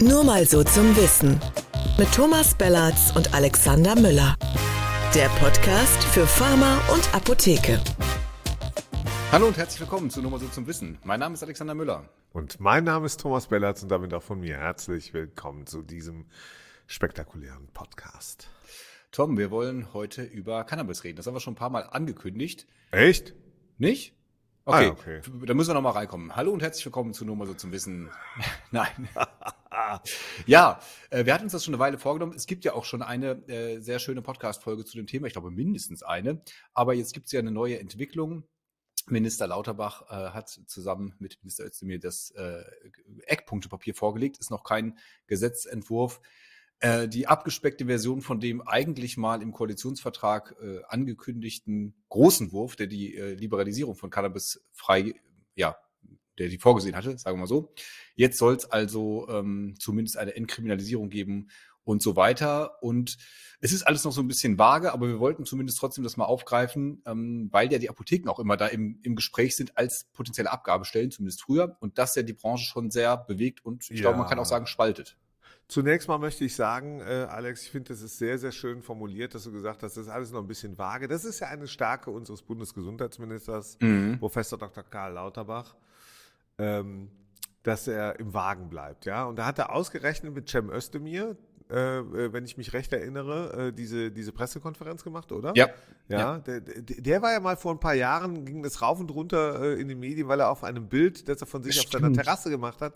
Nur mal so zum Wissen. Mit Thomas Bellatz und Alexander Müller. Der Podcast für Pharma und Apotheke. Hallo und herzlich willkommen zu Nur mal so zum Wissen. Mein Name ist Alexander Müller. Und mein Name ist Thomas Bellatz und damit auch von mir herzlich willkommen zu diesem spektakulären Podcast. Tom, wir wollen heute über Cannabis reden. Das haben wir schon ein paar Mal angekündigt. Echt? Nicht? Okay, Ah, okay. da müssen wir nochmal reinkommen. Hallo und herzlich willkommen zu Nur mal so zum Wissen. Nein. ja, äh, wir hatten uns das schon eine Weile vorgenommen. Es gibt ja auch schon eine äh, sehr schöne Podcast-Folge zu dem Thema. Ich glaube mindestens eine. Aber jetzt gibt es ja eine neue Entwicklung. Minister Lauterbach äh, hat zusammen mit Minister Özdemir das äh, Eckpunktepapier vorgelegt. Ist noch kein Gesetzentwurf. Äh, die abgespeckte Version von dem eigentlich mal im Koalitionsvertrag äh, angekündigten großen Wurf, der die äh, Liberalisierung von Cannabis frei, ja, der die vorgesehen hatte, sagen wir mal so. Jetzt soll es also ähm, zumindest eine Entkriminalisierung geben und so weiter. Und es ist alles noch so ein bisschen vage, aber wir wollten zumindest trotzdem das mal aufgreifen, ähm, weil ja die Apotheken auch immer da im, im Gespräch sind als potenzielle Abgabestellen, zumindest früher. Und das ja die Branche schon sehr bewegt und ich Ja. glaube, man kann auch sagen, spaltet. Zunächst mal möchte ich sagen, äh, Alex, ich finde, das ist sehr, sehr schön formuliert, dass du gesagt hast, das ist alles noch ein bisschen vage. Das ist ja eine Stärke unseres Bundesgesundheitsministers, Mhm. Professor Dr. Karl Lauterbach, ähm, dass er im Wagen bleibt. Ja? Und da hat er ausgerechnet mit Cem Özdemir, äh, äh, wenn ich mich recht erinnere, äh, diese, diese Pressekonferenz gemacht, oder? Ja. Ja, Der, der, der war ja mal vor ein paar Jahren, ging das rauf und runter äh, in den Medien, weil er auf einem Bild, das er von sich auf seiner Stimmt. Terrasse gemacht hat,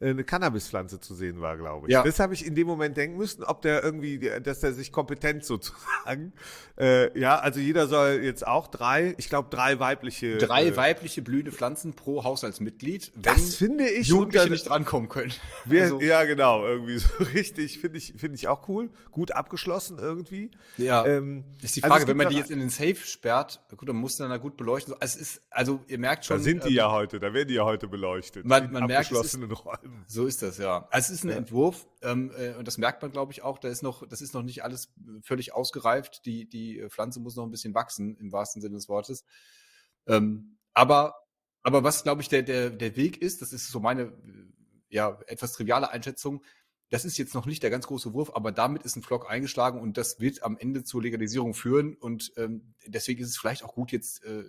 eine Cannabispflanze zu sehen war, glaube ich. Ja. Das habe ich in dem Moment denken müssen, ob der irgendwie, dass der sich kompetent sozusagen, äh, ja, also jeder soll jetzt auch drei, ich glaube drei weibliche. Drei äh, weibliche blühende Pflanzen pro Haushaltsmitglied, Das finde ich Jugendliche unter- nicht drankommen können. Wir, Also, ja, genau, irgendwie so richtig, finde ich, finde ich auch cool. Gut abgeschlossen irgendwie. Ja. Ähm, ist die also Frage, es wenn man die jetzt in den Safe sperrt, gut, dann muss man da gut beleuchten. Also Es ist, also ihr merkt schon. Da sind die ähm, ja heute, da werden die ja heute beleuchtet. Man- in man merkt, es ist-. So ist das, ja. Also es ist ein Entwurf ähm, äh, und das merkt man, glaube ich, auch. Da ist noch, das ist noch nicht alles völlig ausgereift. Die, die äh, Pflanze muss noch ein bisschen wachsen, im wahrsten Sinne des Wortes. Ähm, aber, aber was, glaube ich, der, der, der Weg ist, das ist so meine äh, ja, etwas triviale Einschätzung, das ist jetzt noch nicht der ganz große Wurf, aber damit ist ein Flock eingeschlagen und das wird am Ende zur Legalisierung führen. Und ähm, deswegen ist es vielleicht auch gut, jetzt äh,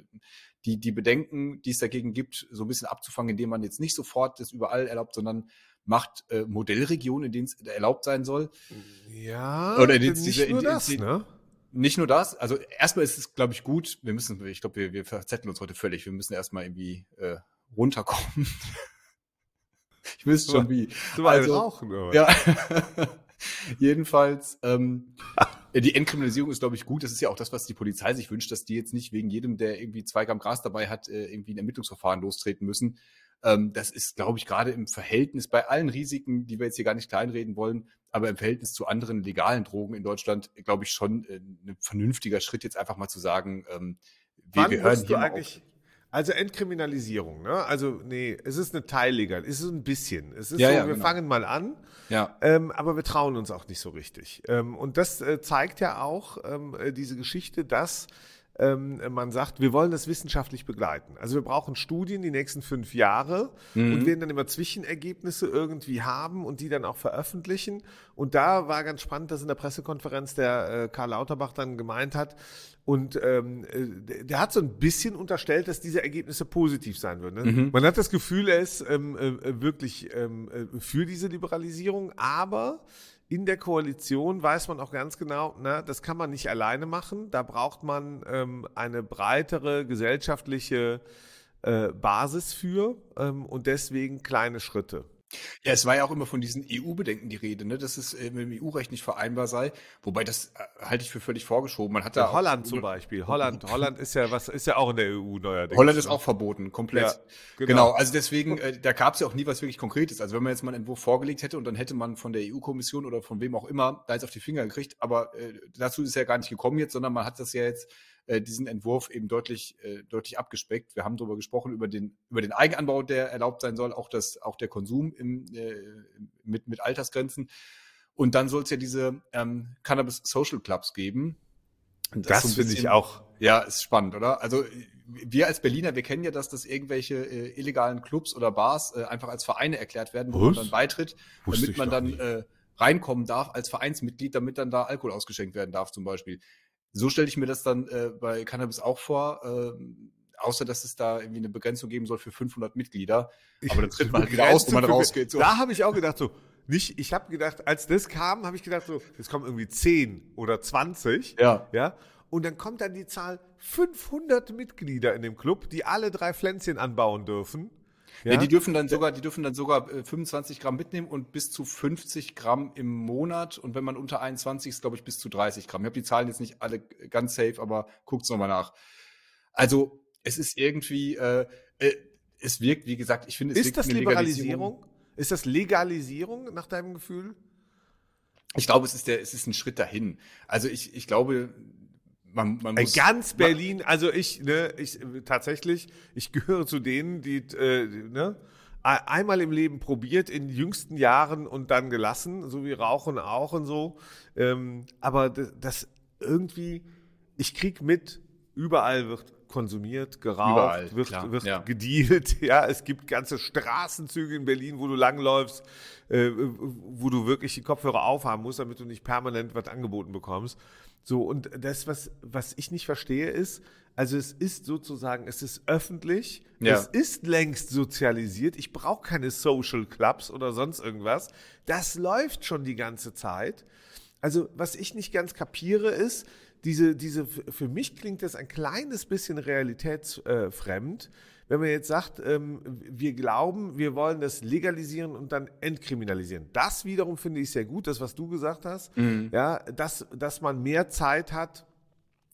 die, die Bedenken, die es dagegen gibt, so ein bisschen abzufangen, indem man jetzt nicht sofort das überall erlaubt, sondern macht äh, Modellregionen, in denen es erlaubt sein soll. Ja, Oder nicht diese- nur die- das, die- ne? Nicht nur das, also erstmal ist es, glaube ich, gut. Wir müssen, ich glaube, wir, wir verzetteln uns heute völlig. Wir müssen erstmal irgendwie äh, runterkommen. ich wüsste schon wie. Du mal Also, rauchen, oder? Ja. Jedenfalls, ähm, die Entkriminalisierung ist, glaube ich, gut. Das ist ja auch das, was die Polizei sich wünscht, dass die jetzt nicht wegen jedem, der irgendwie zwei Gramm Gras dabei hat, äh, irgendwie ein Ermittlungsverfahren lostreten müssen. Ähm, das ist, glaube ich, gerade im Verhältnis bei allen Risiken, die wir jetzt hier gar nicht kleinreden wollen, aber im Verhältnis zu anderen legalen Drogen in Deutschland, glaube ich, schon äh, ein vernünftiger Schritt, jetzt einfach mal zu sagen, ähm, wir, Wann wir hören hier eigentlich, also Entkriminalisierung, ne? Also, nee, es ist eine Teillegal, es ist ein bisschen. Es ist Ja, so, ja, wir genau. fangen mal an, Ja, ähm, aber wir trauen uns auch nicht so richtig. Ähm, und das äh, zeigt ja auch ähm, äh, diese Geschichte, dass ähm, man sagt, wir wollen das wissenschaftlich begleiten. Also wir brauchen Studien die nächsten fünf Jahre und werden dann immer Zwischenergebnisse irgendwie haben und die dann auch veröffentlichen. Und da war ganz spannend, dass in der Pressekonferenz der äh, Karl Lauterbach dann gemeint hat, und ähm, äh, der- hat so ein bisschen unterstellt, dass diese Ergebnisse positiv sein würden. Ne? Man hat das Gefühl, er ist ähm, äh, wirklich ähm, äh, für diese Liberalisierung, aber in der Koalition weiß man auch ganz genau, na, das kann man nicht alleine machen. Da braucht man ähm, eine breitere gesellschaftliche äh, Basis für ähm, und deswegen kleine Schritte. Ja, es war ja auch immer von diesen EU-Bedenken die Rede, ne, dass es äh, mit dem EU-Recht nicht vereinbar sei. Wobei das äh, halte ich für völlig vorgeschoben. Man hat da Ja, auch- Holland zum Beispiel. Holland, Holland ist ja was, ist ja auch in der EU neuerdings. Holland ist ne? auch verboten, komplett. Ja, genau. genau. also deswegen, äh, da gab es ja auch nie was wirklich Konkretes. Also wenn man jetzt mal einen Entwurf vorgelegt hätte und dann hätte man von der EU-Kommission oder von wem auch immer da jetzt auf die Finger gekriegt, aber äh, dazu ist es ja gar nicht gekommen jetzt, sondern man hat das ja jetzt äh, diesen Entwurf eben deutlich, äh, deutlich abgespeckt. Wir haben darüber gesprochen, über den, über den Eigenanbau, der erlaubt sein soll, auch, das, auch der Konsum im, äh, mit, mit Altersgrenzen. Und dann soll es ja diese ähm, Cannabis Social Clubs geben. Und Das so ein finde ich auch. Ja, ist spannend, oder? Also wir als Berliner, wir kennen ja, dass das irgendwelche äh, illegalen Clubs oder Bars äh, einfach als Vereine erklärt werden, wo Was? man dann beitritt, Wusste damit man dann äh, reinkommen darf als Vereinsmitglied, damit dann da Alkohol ausgeschenkt werden darf zum Beispiel. So stelle ich mir das dann äh, bei Cannabis auch vor, ähm, außer dass es da irgendwie eine Begrenzung geben soll für 500 Mitglieder. Aber dann tritt man halt wieder aus, wo man rausgeht. So. Da habe ich auch gedacht, so, nicht, ich habe gedacht, als das kam, habe ich gedacht, so, es kommen irgendwie 10 oder 20. Ja. Ja. Und dann kommt dann die Zahl 500 Mitglieder in dem Club, die alle drei Pflänzchen anbauen dürfen. Ja? die dürfen dann sogar, die dürfen dann sogar äh, 25 Gramm mitnehmen und bis zu 50 Gramm im Monat. Und wenn man unter 21 ist, glaube ich, bis zu 30 Gramm. Ich habe die Zahlen jetzt nicht alle ganz safe, aber guckt's nochmal nach. Also, es ist irgendwie, äh, äh, es wirkt, wie gesagt, ich finde, es Ist wirkt das eine Liberalisierung? Ist das Legalisierung nach deinem Gefühl? Ich glaube, es ist der, es ist ein Schritt dahin. Also ich, ich glaube, man, man muss. ganz Berlin, also ich, ne, ich tatsächlich, ich gehöre zu denen, die, äh, ne, e- einmal im Leben probiert, in jüngsten Jahren und dann gelassen, so wie Rauchen auch und so. Ähm, aber das, das irgendwie, ich krieg mit, überall wird konsumiert, geraucht, Überall, wird, klar, wird ja. gedealt. Ja, es gibt ganze Straßenzüge in Berlin, wo du langläufst, äh, wo du wirklich die Kopfhörer aufhaben musst, damit du nicht permanent was angeboten bekommst. So, und das, was, was ich nicht verstehe, ist, also es ist sozusagen, es ist öffentlich, Ja. es ist längst sozialisiert, ich brauche keine Social Clubs oder sonst irgendwas. Das läuft schon die ganze Zeit. Also, was ich nicht ganz kapiere, ist, diese, diese, für mich klingt das ein kleines bisschen realitätsfremd, wenn man jetzt sagt, ähm, wir glauben, wir wollen das legalisieren und dann entkriminalisieren. Das wiederum finde ich sehr gut, das, was du gesagt hast, ja, dass, dass man mehr Zeit hat,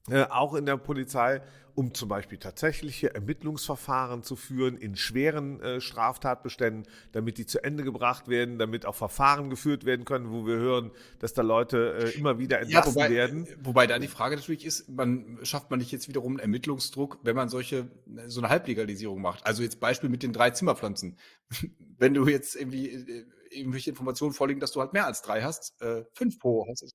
äh, auch in der Polizei, um zum Beispiel tatsächliche Ermittlungsverfahren zu führen in schweren äh, Straftatbeständen, damit die zu Ende gebracht werden, damit auch Verfahren geführt werden können, wo wir hören, dass da Leute äh, immer wieder Ja, entlassen wobei, werden. wobei da die Frage natürlich ist, man schafft man nicht jetzt wiederum einen Ermittlungsdruck, wenn man solche so eine Halblegalisierung macht. Also jetzt Beispiel mit den drei Zimmerpflanzen. wenn du jetzt irgendwie äh, irgendwelche Informationen vorliegen, dass du halt mehr als drei hast, äh, fünf pro hast.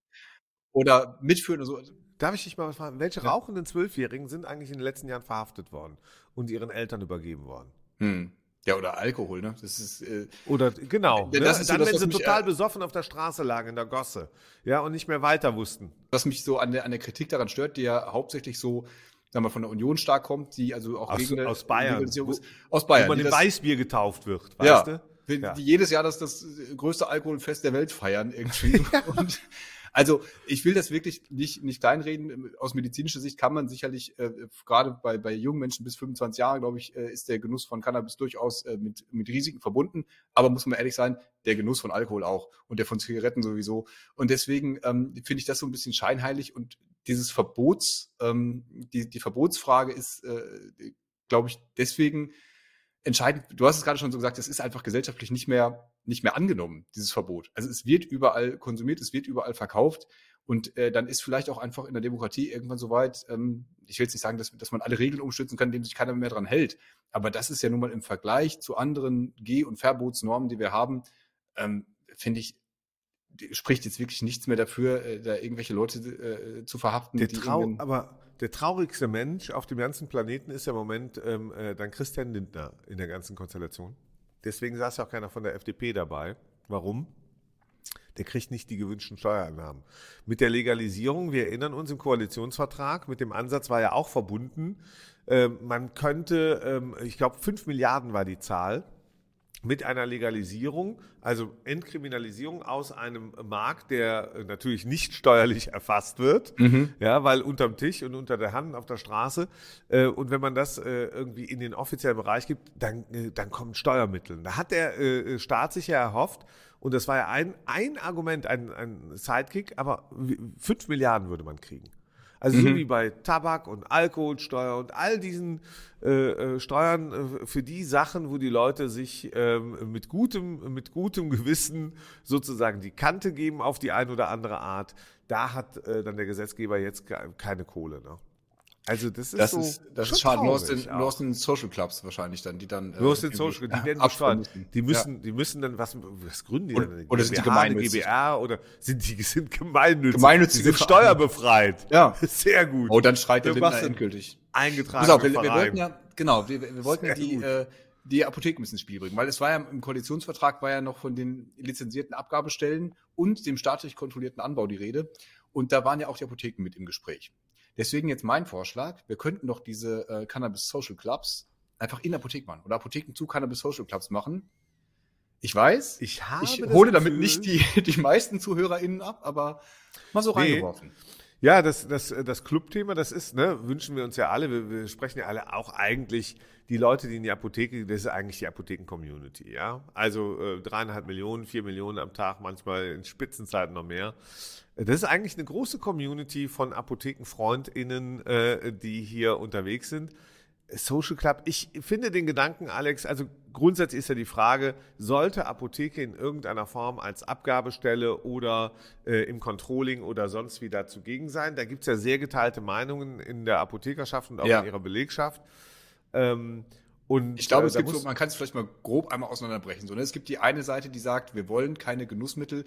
Oder mitführen oder so. Darf ich dich mal was fragen? Welche Ja. rauchenden Zwölfjährigen sind eigentlich in den letzten Jahren verhaftet worden und ihren Eltern übergeben worden? Hm. Ja, oder Alkohol, ne? Das ist, äh, Oder genau. Ja, ne? das ist so Dann, das, wenn sie total äh, besoffen auf der Straße lagen in der Gosse, ja, und nicht mehr weiter wussten. was mich so an der, an der Kritik daran stört, die ja hauptsächlich so, sagen wir, von der Union stark kommt, die also auch Aus- gegen aus Bayern. Wo- ist. Aus Bayern. wo man im Weißbier getauft wird, ja, weißt du? Die, Ja. jedes Jahr das, das größte Alkoholfest der Welt feiern irgendwie. Und also ich will das wirklich nicht, nicht kleinreden. Aus medizinischer Sicht kann man sicherlich, äh, gerade bei, bei jungen Menschen bis 25 Jahre, glaube ich, äh, ist der Genuss von Cannabis durchaus äh, mit, mit Risiken verbunden. Aber muss man ehrlich sein, der Genuss von Alkohol auch und der von Zigaretten sowieso. Und deswegen ähm, finde ich das so ein bisschen scheinheilig und dieses Verbots, ähm, die, die Verbotsfrage ist, äh, glaube ich, deswegen entscheidend, du hast es gerade schon so gesagt, es ist einfach gesellschaftlich nicht mehr, nicht mehr angenommen, dieses Verbot. Also es wird überall konsumiert, es wird überall verkauft und äh, dann ist vielleicht auch einfach in der Demokratie irgendwann so weit, ähm, ich will jetzt nicht sagen, dass, dass man alle Regeln umstützen kann, indem sich keiner mehr dran hält, aber das ist ja nun mal im Vergleich zu anderen Geh- und Verbotsnormen, die wir haben, ähm, finde ich, spricht jetzt wirklich nichts mehr dafür, äh, da irgendwelche Leute äh, zu verhaften. Der die Trau aber der traurigste Mensch auf dem ganzen Planeten ist ja im Moment ähm, äh, dann Christian Lindner in der ganzen Konstellation. Deswegen saß ja auch keiner von der FDP dabei. Warum? Der kriegt nicht die gewünschten Steuereinnahmen. Mit der Legalisierung, wir erinnern uns im Koalitionsvertrag, mit dem Ansatz war ja auch verbunden, ähm, man könnte, ähm, ich glaube, 5 Milliarden war die Zahl, mit einer Legalisierung, also Entkriminalisierung aus einem Markt, der äh, natürlich nicht steuerlich erfasst wird, ja, weil unterm Tisch und unter der Hand auf der Straße. Äh, und wenn man das äh, irgendwie in den offiziellen Bereich gibt, dann, äh, dann kommen Steuermittel. Da hat der äh, Staat sich ja erhofft, und das war ja ein, ein Argument, ein, ein Sidekick, aber 5 Milliarden würde man kriegen. Also so wie bei Tabak und Alkoholsteuer und all diesen äh, äh, Steuern äh, für die Sachen, wo die Leute sich ähm, mit gutem mit gutem Gewissen sozusagen die Kante geben auf die eine oder andere Art, da hat äh, dann der Gesetzgeber jetzt ke- keine Kohle. Ne? Also das ist das so ist, das ist schade. Nur aus, den, nur aus den Social Clubs wahrscheinlich dann, die dann. äh, Nur aus den Social, die werden absparen besteuert. müssen. Die Ja. müssen, die müssen dann, was, was gründen die Oder- denn? oder sind die gemeinnützig? GBR oder sind die sind gemeinnützig? Gemeinnützige die sind steuerbefreit. Ja. Sehr gut. Oh, dann schreit der Lindner endgültig. eingetragener auf, wir, wir wollten ja, genau, wir, wir wollten ja die, äh, die Apotheken ins Spiel bringen, weil es war ja im Koalitionsvertrag war ja noch von den lizenzierten Abgabestellen und dem staatlich kontrollierten Anbau die Rede. Und da waren ja auch die Apotheken mit im Gespräch. Deswegen jetzt mein Vorschlag, wir könnten doch diese äh, Cannabis Social Clubs einfach in Apotheken machen oder Apotheken zu Cannabis Social Clubs machen. Ich weiß, ich, habe ich hole damit nicht die, die meisten ZuhörerInnen ab, aber mal so nee. reingeworfen. Ja, das, das, das Clubthema, das ist, ne, wünschen wir uns ja alle. Wir, wir sprechen ja alle auch eigentlich die Leute, die in die Apotheke, das ist eigentlich die Apotheken-Community, ja. Also äh, dreieinhalb Millionen, vier Millionen am Tag, manchmal in Spitzenzeiten noch mehr. Das ist eigentlich eine große Community von ApothekenfreundInnen, äh, die hier unterwegs sind. Social Club, ich finde den Gedanken, Alex, also grundsätzlich ist ja die Frage, sollte Apotheke in irgendeiner Form als Abgabestelle oder äh, im Controlling oder sonst wie da zugegen sein? Da gibt es ja sehr geteilte Meinungen in der Apothekerschaft und auch ja. in ihrer Belegschaft. Ähm, und ich glaube, äh, es gibt so, man kann es vielleicht mal grob einmal auseinanderbrechen. So, ne? Es gibt die eine Seite, die sagt, wir wollen keine Genussmittel,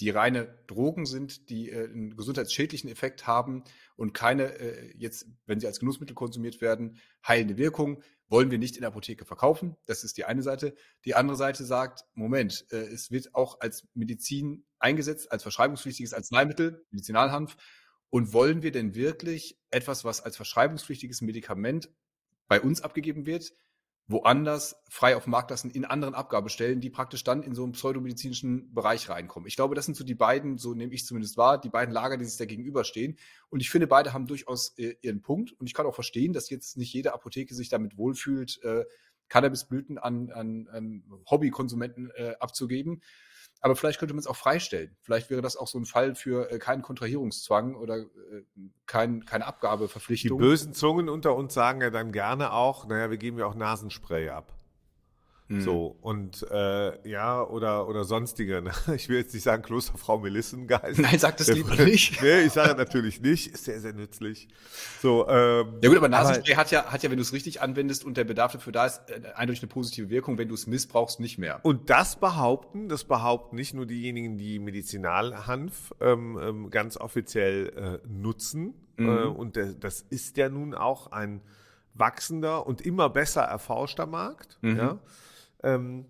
die reine Drogen sind, die äh, einen gesundheitsschädlichen Effekt haben und keine, äh, jetzt, wenn sie als Genussmittel konsumiert werden, heilende Wirkung, wollen wir nicht in der Apotheke verkaufen. Das ist die eine Seite. Die andere Seite sagt, Moment, äh, es wird auch als Medizin eingesetzt, als verschreibungspflichtiges Arzneimittel, Medizinalhanf. Und wollen wir denn wirklich etwas, was als verschreibungspflichtiges Medikament bei uns abgegeben wird, woanders frei auf den Markt lassen in anderen Abgabestellen, die praktisch dann in so einen pseudomedizinischen Bereich reinkommen. Ich glaube, das sind so die beiden, so nehme ich zumindest wahr, die beiden Lager, die sich da gegenüberstehen. Und ich finde, beide haben durchaus äh, ihren Punkt. Und ich kann auch verstehen, dass jetzt nicht jede Apotheke sich damit wohlfühlt, äh, Cannabisblüten an, an, an Hobbykonsumenten äh, abzugeben. Aber vielleicht könnte man es auch freistellen. Vielleicht wäre das auch so ein Fall für äh, keinen Kontrahierungszwang oder äh, kein, keine Abgabeverpflichtung. Die bösen Zungen unter uns sagen ja dann gerne auch, naja, wir geben ja auch Nasenspray ab. Mhm. So, und äh, ja, oder, oder sonstige. Ne? Ich will jetzt nicht sagen Klosterfrau Melissengeist. Nein, sag das lieber nicht. nee, ich sage natürlich nicht. Ist sehr, sehr nützlich. So, ähm, ja gut, aber Nasenspray hat ja, hat ja, wenn du es richtig anwendest und der Bedarf dafür da ist, äh, eindeutig eine positive Wirkung. Wenn du es missbrauchst, nicht mehr. Und das behaupten, das behaupten nicht nur diejenigen, die Medizinalhanf ähm, ähm, ganz offiziell äh, nutzen. Mhm. Äh, und der, das ist ja nun auch ein wachsender und immer besser erforschter Markt. Mhm. Ja. Ähm,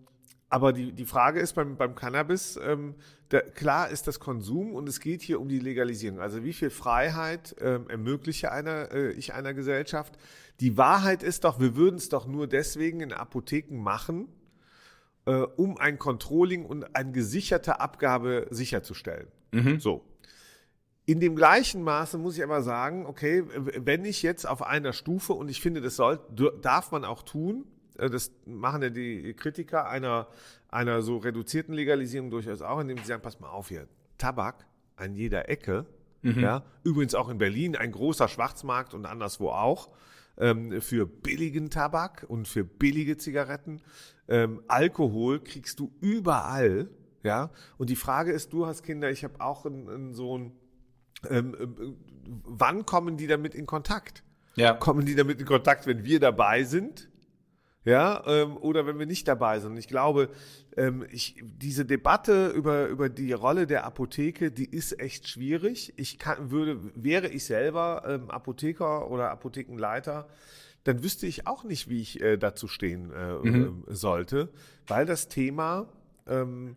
aber die, die Frage ist beim, beim Cannabis, ähm, der, klar ist das Konsum und es geht hier um die Legalisierung. Also wie viel Freiheit ähm, ermögliche einer, äh, ich einer Gesellschaft? Die Wahrheit ist doch, wir würden es doch nur deswegen in Apotheken machen, äh, um ein Controlling und eine gesicherte Abgabe sicherzustellen. Mhm. So. In dem gleichen Maße muss ich aber sagen, okay, wenn ich jetzt auf einer Stufe, und ich finde, das soll, darf man auch tun, das machen ja die Kritiker einer, einer so reduzierten Legalisierung durchaus auch, indem sie sagen, pass mal auf hier, Tabak an jeder Ecke, mhm. ja, übrigens auch in Berlin ein großer Schwarzmarkt und anderswo auch, ähm, für billigen Tabak und für billige Zigaretten. Ähm, Alkohol kriegst du überall, ja, und die Frage ist, du hast Kinder, ich habe auch einen Sohn, ähm, ähm, wann kommen die damit in Kontakt? Ja. Kommen die damit in Kontakt, wenn wir dabei sind? Ja, ähm, oder wenn wir nicht dabei sind. Ich glaube, ähm, ich, diese Debatte über, über die Rolle der Apotheke, die ist echt schwierig. Ich kann, würde, wäre ich selber ähm, Apotheker oder Apothekenleiter, dann wüsste ich auch nicht, wie ich äh, dazu stehen äh, mhm. äh, sollte, weil das Thema ähm,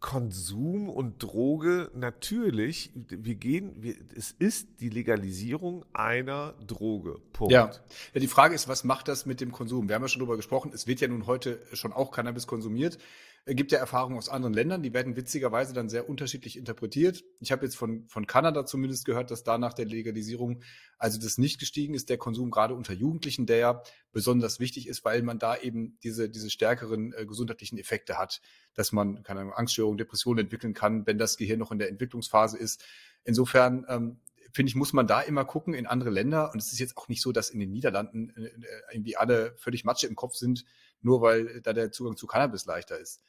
Konsum und Droge natürlich, wir gehen, wir, es ist die Legalisierung einer Droge. Punkt. Ja. ja, die Frage ist, was macht das mit dem Konsum? Wir haben ja schon darüber gesprochen, es wird ja nun heute schon auch Cannabis konsumiert. Es gibt ja Erfahrungen aus anderen Ländern, die werden witzigerweise dann sehr unterschiedlich interpretiert. Ich habe jetzt von, von Kanada zumindest gehört, dass da nach der Legalisierung also das nicht gestiegen ist, der Konsum gerade unter Jugendlichen, der ja besonders wichtig ist, weil man da eben diese, diese stärkeren äh, gesundheitlichen Effekte hat, dass man keine Angststörungen, Depressionen entwickeln kann, wenn das Gehirn noch in der Entwicklungsphase ist. Insofern ähm, finde ich, muss man da immer gucken in andere Länder. Und es ist jetzt auch nicht so, dass in den Niederlanden äh, irgendwie alle völlig Matsche im Kopf sind, nur weil da der Zugang zu Cannabis leichter ist.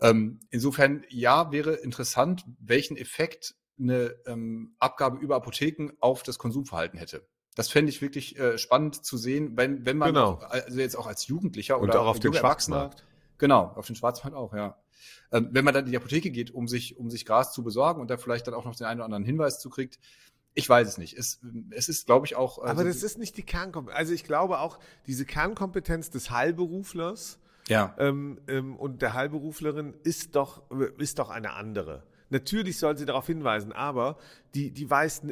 Ähm, insofern, ja, wäre interessant, welchen Effekt eine ähm, Abgabe über Apotheken auf das Konsumverhalten hätte. Das fände ich wirklich äh, spannend zu sehen, wenn, wenn man genau. also jetzt auch als Jugendlicher Und oder auch auf den Schwarzmarkt. Genau, auf den Schwarzmarkt auch, ja. Ähm, wenn man dann in die Apotheke geht, um sich, um sich Gras zu besorgen und da vielleicht dann auch noch den einen oder anderen Hinweis zu kriegt, Ich weiß es nicht. Es, es ist, glaube ich, auch. Also Aber das ist nicht die Kernkompetenz. Also ich glaube auch, diese Kernkompetenz des Heilberuflers ja. ähm, ähm, und der Heilberuflerin ist doch, ist doch eine andere. Natürlich soll sie darauf hinweisen, aber die, die weiß,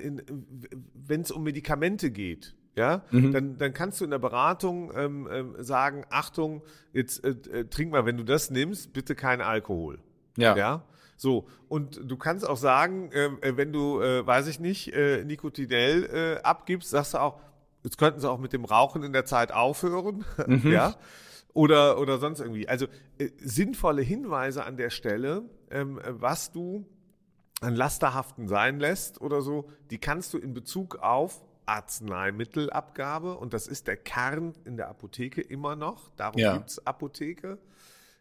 wenn es um Medikamente geht, ja, mhm. dann, dann kannst du in der Beratung ähm, ähm, sagen, Achtung, jetzt äh, äh, trink mal, wenn du das nimmst, bitte kein Alkohol. Ja. Ja. So, und du kannst auch sagen, ähm, äh, wenn du, äh, weiß ich nicht, äh, Nikotinell äh, abgibst, sagst du auch, jetzt könnten sie auch mit dem Rauchen in der Zeit aufhören. Mhm. ja. Oder, oder sonst irgendwie. Also äh, sinnvolle Hinweise an der Stelle, ähm, was du an Lasterhaften sein lässt oder so, die kannst du in Bezug auf Arzneimittelabgabe und das ist der Kern in der Apotheke immer noch. Darum ja. es Apotheke.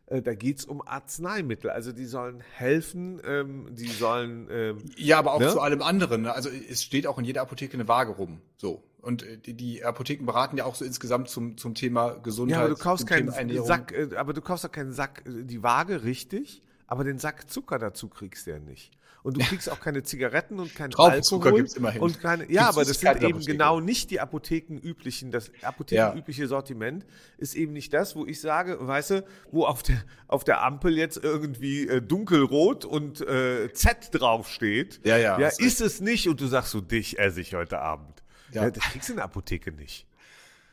Äh, da geht es um Arzneimittel. Also die sollen helfen, ähm, die sollen. Ähm, ja, aber auch ne? zu allem anderen. Ne? Also es steht auch in jeder Apotheke eine Waage rum. So. Und äh, die, die Apotheken beraten ja auch so insgesamt zum, zum Thema Gesundheit. Ja, aber du kaufst keinen Sack, äh, aber du kaufst auch keinen Sack, die Waage richtig, aber den Sack Zucker dazu kriegst du ja nicht und du kriegst auch keine Zigaretten und keinen Alkohol gibt's immerhin. und keine ja, gibt's aber das sind eben genau nicht die Apothekenüblichen, das apothekenübliche ja. Sortiment ist eben nicht das, wo ich sage, weißt du, wo auf der auf der Ampel jetzt irgendwie äh, dunkelrot und äh, Z draufsteht. Ja, ja. Ja, ist es nicht und du sagst so dich esse ich heute Abend. Ja. ja das kriegst du in der Apotheke nicht.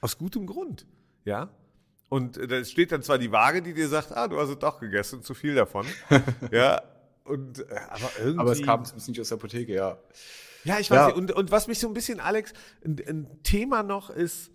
Aus gutem Grund. Ja, und äh, da steht dann zwar die Waage, die dir sagt, ah, du hast es doch gegessen, zu viel davon. ja, und, äh, aber irgendwie. Aber es kam nicht aus der Apotheke, ja. Ja, ich weiß ja. nicht. Und, und was mich so ein bisschen, Alex, ein, ein Thema noch ist,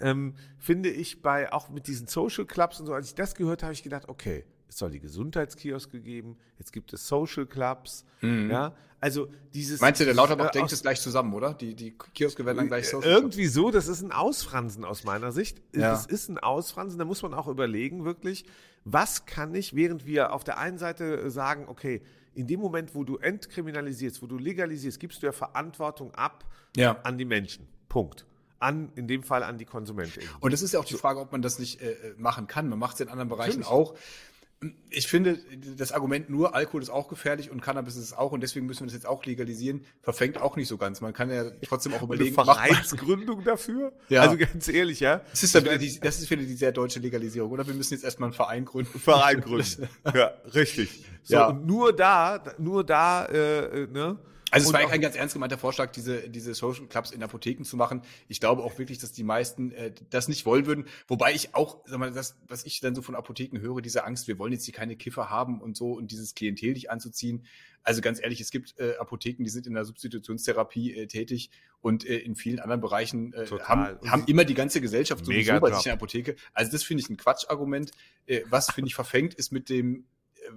ähm, finde ich bei, auch mit diesen Social Clubs und so, als ich das gehört habe, habe ich gedacht, okay, es soll die Gesundheitskioske geben, jetzt gibt es Social Clubs, mhm. ja, also dieses. Meinst du, der Lauterbach äh, denkt es gleich zusammen, oder? Die, die Kioske werden dann gleich Social Irgendwie Clubs. so, das ist ein Ausfransen aus meiner Sicht. Ja. Das ist ein Ausfransen, da muss man auch überlegen, wirklich, was kann ich, während wir auf der einen Seite sagen, okay, in dem Moment, wo du entkriminalisierst, wo du legalisierst, gibst du ja Verantwortung ab ja. an die Menschen. Punkt an, in dem Fall an die Konsumenten. Und es ist ja auch die Frage, ob man das nicht äh, machen kann. Man macht es in anderen Bereichen Natürlich. auch ich finde, das Argument nur Alkohol ist auch gefährlich und Cannabis ist es auch und deswegen müssen wir das jetzt auch legalisieren, verfängt auch nicht so ganz. Man kann ja trotzdem auch überlegen. Eine Vereinsgründung dafür? Ja. Also ganz ehrlich, ja. Das ist, dann wieder die, das ist wieder die sehr deutsche Legalisierung, oder? Wir müssen jetzt erstmal einen Verein gründen. Verein gründen. ja, richtig. So, ja. und nur da, nur da, äh, äh ne? Also es war ein ganz ernst gemeinter Vorschlag, diese, diese Social Clubs in Apotheken zu machen. Ich glaube auch wirklich, dass die meisten äh, das nicht wollen würden. Wobei ich auch, sag mal, das, was ich dann so von Apotheken höre, diese Angst, wir wollen jetzt hier keine Kiffer haben und so und dieses Klientel dich anzuziehen. Also ganz ehrlich, es gibt äh, Apotheken, die sind in der Substitutionstherapie äh, tätig und äh, in vielen anderen Bereichen äh, haben, haben immer die ganze Gesellschaft sowieso bei sich in der Apotheke. Also das finde ich ein Quatschargument. Äh, was finde ich verfängt, ist mit dem äh,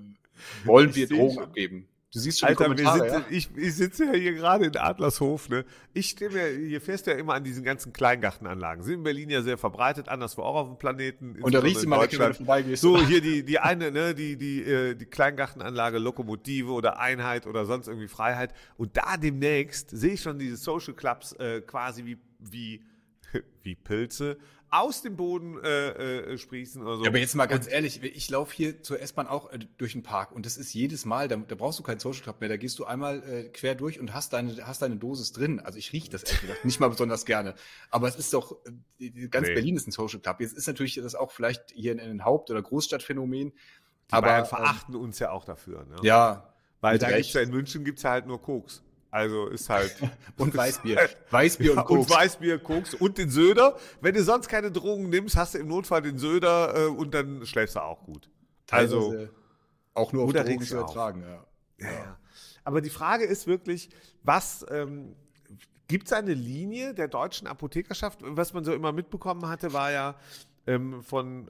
wollen wir Drogen abgeben. Du siehst schon Alter, wir sind, ja? ich, ich sitze ja hier gerade in Adlershof, ne? Ich stehe mir, hier fährst du ja immer an diesen ganzen Kleingartenanlagen. Sind in Berlin ja sehr verbreitet, anderswo auch auf dem Planeten. Und da riechst du mal, wenn du vorbeigehst. So, hier die, die eine, ne, die, die, äh, die Kleingartenanlage Lokomotive oder Einheit oder sonst irgendwie Freiheit. Und da demnächst sehe ich schon diese Social Clubs äh, quasi wie, wie, wie Pilze aus dem Boden äh, äh, sprießen oder so. Ja, aber jetzt mal ganz und, ehrlich, ich laufe hier zur S-Bahn auch äh, durch den Park und das ist jedes Mal, da, da brauchst du keinen Social Club mehr, da gehst du einmal äh, quer durch und hast deine, hast deine Dosis drin. Also ich rieche das ehrlich gesagt nicht mal besonders gerne. Aber es ist doch, äh, ganz nee. Berlin ist ein Social Club. Jetzt ist natürlich das auch vielleicht hier ein, ein Haupt- oder Großstadtphänomen. Die aber Bayern verachten ähm, uns ja auch dafür. Ne? Ja. Weil da gibt's ja in München gibt's ja halt nur Koks. Also ist halt. und Weißbier. Weißbier und Koks. Und Weißbier, Koks und den Söder. Wenn du sonst keine Drogen nimmst, hast du im Notfall den Söder äh, und dann schläfst du auch gut. Also. Teilweise auch nur auf Drogen zu ertragen, ja. Ja, ja. Aber die Frage ist wirklich, was. Ähm, Gibt es eine Linie der deutschen Apothekerschaft? Was man so immer mitbekommen hatte, war ja, ähm, von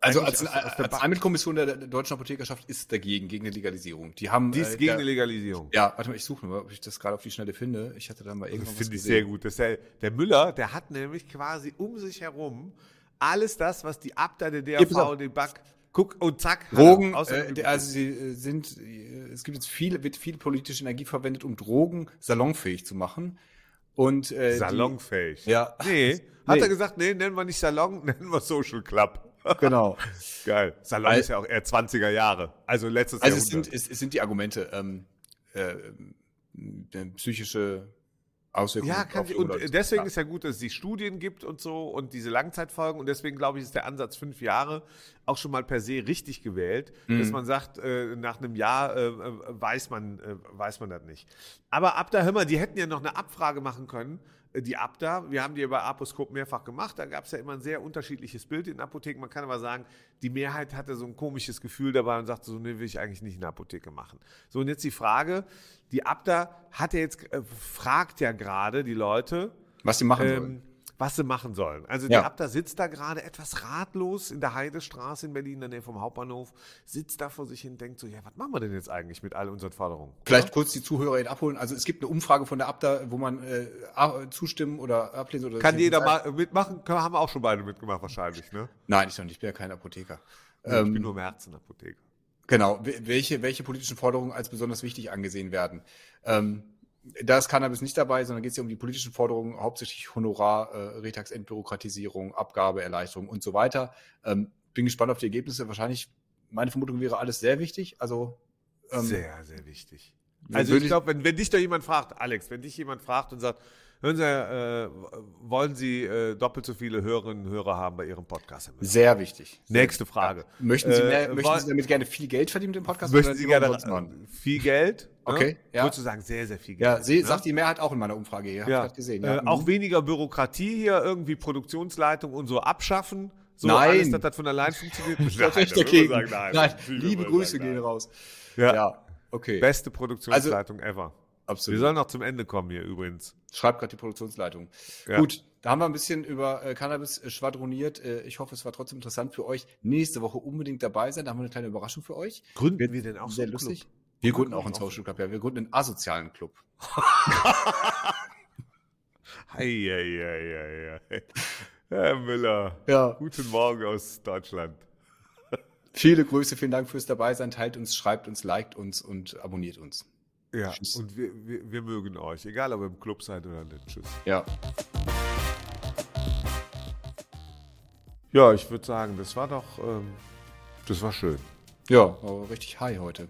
also als, aus der Arzneimittelkommission der, deutschen Apothekerschaft ist dagegen gegen eine Legalisierung. Die haben die ist äh, gegen der, eine Legalisierung. Ja, warte mal, ich suche mal, ob ich das gerade auf die Schnelle finde. Ich hatte da mal irgendwas. Das finde ich sehr gut. Das der, der Müller, der hat nämlich quasi um sich herum alles das, was die Abda der DRV, den Back Guck und zack. Drogen, äh, also sie äh, sind, äh, es gibt jetzt viel, wird viel politische Energie verwendet, um Drogen salonfähig zu machen. Und, äh, Salonfähig. Die, ja. Nee, hat nee. er gesagt, nee, nennen wir nicht Salon, nennen wir Social Club. Genau. Geil. Salon Weil, ist ja auch eher 20er Jahre. Also letztes also Jahrhundert. Also es sind, es, es sind die Argumente, ähm, äh, psychische Auswirkungen Ja, kann auf die und Leute. deswegen Ja. ist ja gut, dass es die Studien gibt und so und diese Langzeitfolgen und deswegen glaube ich, ist der Ansatz fünf Jahre auch schon mal per se richtig gewählt, dass man sagt, äh, nach einem Jahr äh, äh, weiß man äh, weiß man das nicht. Aber Abda, hör mal, die hätten ja noch eine Abfrage machen können. Die Abda, wir haben die bei Aposkop mehrfach gemacht, da gab es ja immer ein sehr unterschiedliches Bild in Apotheken. Man kann aber sagen, die Mehrheit hatte so ein komisches Gefühl dabei und sagte so, nee, will ich eigentlich nicht in der Apotheke machen. So, und jetzt die Frage, die Abda hat ja jetzt, äh, fragt ja gerade die Leute, Was sie machen ähm, sollen. Was sie machen sollen. Also Ja. die Abda sitzt da gerade etwas ratlos in der Heidestraße in Berlin, in der Nähe vom Hauptbahnhof, sitzt da vor sich hin, denkt so, ja, was machen wir denn jetzt eigentlich mit all unseren Forderungen? Vielleicht kurz die Zuhörer abholen. Also es gibt eine Umfrage von der Abda, wo man äh, zustimmen oder ablehnen oder Kann jeder mal mitmachen? Können, haben auch schon beide mitgemacht wahrscheinlich, ne? Nein, ich noch nicht. Ich bin ja kein Apotheker. ich Ähm, bin nur im Herzen Apotheker. Genau, we- welche, welche politischen Forderungen als besonders wichtig angesehen werden. Ähm, da ist Cannabis nicht dabei, sondern geht es hier um die politischen Forderungen, hauptsächlich Honorar, äh, Retax-Entbürokratisierung, Abgabeerleichterung und so weiter. Ähm, bin gespannt auf die Ergebnisse. Wahrscheinlich, meine Vermutung wäre alles sehr wichtig. Also ähm, sehr, sehr wichtig. Also ich glaube, wenn, wenn dich da jemand fragt, Alex, wenn dich jemand fragt und sagt, hören Sie, äh, wollen Sie äh, doppelt so viele Hörerinnen und Hörer haben bei Ihrem Podcast? Sehr wichtig. Nächste Frage. Möchten Sie, Äh, mehr, wollen- möchten Sie damit gerne viel Geld verdienen mit dem Podcast? Möchten Sie gerne äh, viel Geld? ne? Okay, ja. Würdest du sagen, sehr, sehr viel Geld. Ja, sie, ne? sagt die Mehrheit auch in meiner Umfage hier. Hab ja. gesehen. Äh, Ja. auch Mhm. weniger Bürokratie hier, irgendwie Produktionsleitung und so abschaffen. So Nein. alles, dass das von allein funktioniert. Würde dagegen. man Nein, sagen, nein. liebe Grüße sagen, gehen nein. raus. Ja. Ja, okay. Beste Produktionsleitung ever. Wir Absolut. sollen noch zum Ende kommen hier übrigens. Schreibt gerade die Produktionsleitung. Ja. Gut, da haben wir ein bisschen über äh, Cannabis äh, schwadroniert. Äh, ich hoffe, es war trotzdem interessant für euch. Nächste Woche unbedingt dabei sein. Da haben wir eine kleine Überraschung für euch. Gründen Wird wir denn auch so Sehr einen lustig. Club? Wir gründen auch einen Social Club. Ja, wir gründen einen asozialen Club. Hei, hei, hei, hei. Herr Müller, Ja. guten Morgen aus Deutschland. Viele Grüße, vielen Dank fürs Dabeisein. Teilt uns, schreibt uns, liked uns und abonniert uns. Ja, Tschüss. und wir, wir, wir mögen euch, egal ob ihr im Club seid oder nicht. Tschüss. Ja. Ja, ich würde sagen, das war doch, ähm, das war schön. Ja, war richtig high heute.